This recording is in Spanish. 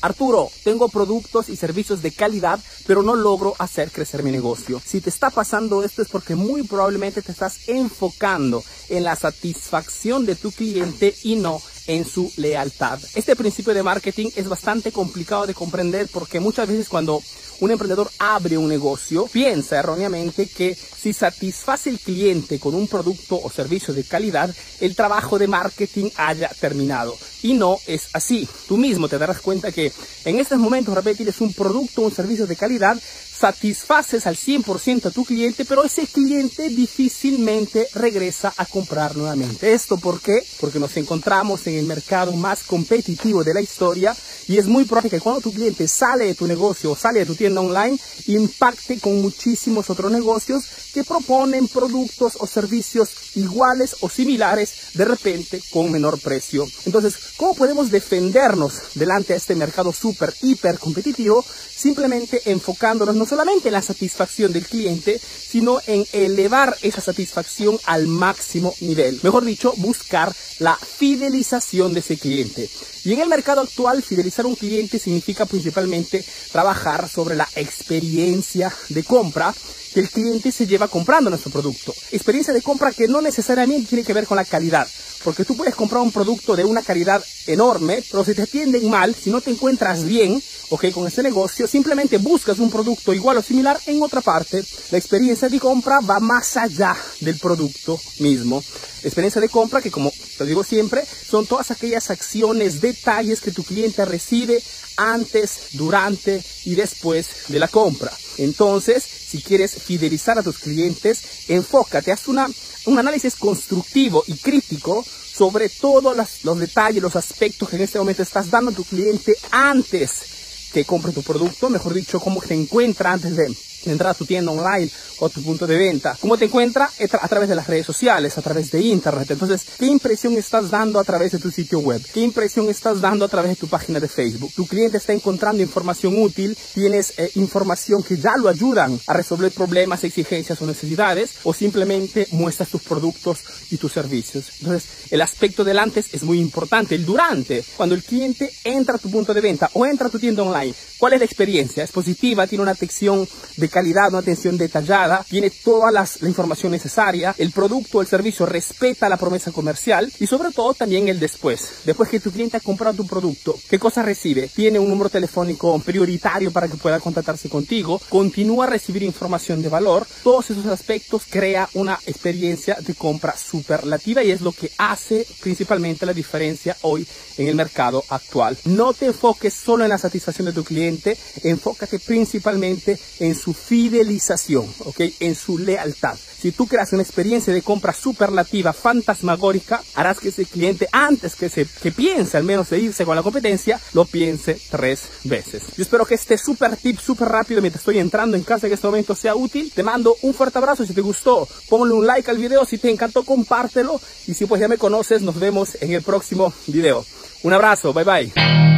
Arturo, tengo productos y servicios de calidad, pero no logro hacer crecer mi negocio. Si te está pasando esto es porque muy probablemente te estás enfocando en la satisfacción de tu cliente y no en su lealtad. Este principio de marketing es bastante complicado de comprender porque muchas veces cuando un emprendedor abre un negocio, piensa erróneamente que si satisface el cliente con un producto o servicio de calidad, el trabajo de marketing haya terminado. Y no es así. Tú mismo te darás cuenta que en estos momentos, repente, tienes un producto o un servicio de calidad, satisfaces al 100% a tu cliente, pero ese cliente difícilmente regresa a comprar nuevamente. ¿Esto por qué? Porque nos encontramos en el mercado más competitivo de la historia y es muy probable que cuando tu cliente sale de tu negocio o sale de tu tienda online, impacte con muchísimos otros negocios que proponen productos o servicios iguales o similares de repente con menor precio. Entonces, ¿cómo podemos defendernos delante de este mercado súper, hiper competitivo? Simplemente enfocándonos no solamente en la satisfacción del cliente, sino en elevar esa satisfacción al máximo nivel. Mejor dicho, buscar la fidelización de ese cliente. Y en el mercado actual, fidelizar un cliente significa principalmente trabajar sobre la experiencia de compra que el cliente se lleva comprando nuestro producto. Experiencia de compra que no necesariamente tiene que ver con la calidad, porque tú puedes comprar un producto de una calidad enorme, pero si te atienden mal, si no te encuentras bien, ok, con ese negocio, simplemente buscas un producto igual o similar en otra parte. La experiencia de compra va más allá del producto mismo. experiencia de compra que, como te digo siempre, son todas aquellas acciones, detalles que tu cliente recibe antes, durante y después de la compra. Entonces, si quieres fidelizar a tus clientes, enfócate, haz una, un análisis constructivo y crítico sobre todos los, detalles, los aspectos que en este momento estás dando a tu cliente antes que compre tu producto, mejor dicho, cómo te encuentra antes de a tu tienda online o tu punto de venta. ¿Cómo te encuentra? A través de las redes sociales, a través de internet. Entonces, ¿qué impresión estás dando a través de tu sitio web? ¿Qué impresión estás dando a través de tu página de Facebook? Tu cliente está encontrando información útil, tienes eh, información que ya lo ayudan a resolver problemas, exigencias o necesidades, o simplemente muestras tus productos y tus servicios. Entonces, el aspecto del antes es muy importante. El durante, cuando el cliente entra a tu punto de venta o entra a tu tienda online, ¿cuál es la experiencia? ¿Es positiva? ¿Tiene una atención de calidad, una atención detallada? tiene toda la información necesaria, el producto el servicio respeta la promesa comercial y sobre todo también el después. Después que tu cliente ha comprado tu producto, ¿qué cosa recibe? Tiene un número telefónico prioritario para que pueda contactarse contigo, continúa a recibir información de valor. Todos esos aspectos crea una experiencia de compra superlativa y es lo que hace principalmente la diferencia hoy en el mercado actual. No te enfoques solo en la satisfacción de tu cliente, enfócate principalmente en su fidelización, ¿ok? En su lealtad. Si tú creas una experiencia de compra superlativa, fantasmagórica, harás que ese cliente, antes que, se, que piense al menos de irse con la competencia, lo piense tres veces. Yo espero que este super tip, súper rápido, mientras estoy entrando en casa en este momento, sea útil. Te mando un fuerte abrazo. Si te gustó, ponle un like al video. Si te encantó, compártelo. Y si pues ya me conoces, nos vemos en el próximo video. Un abrazo, bye bye.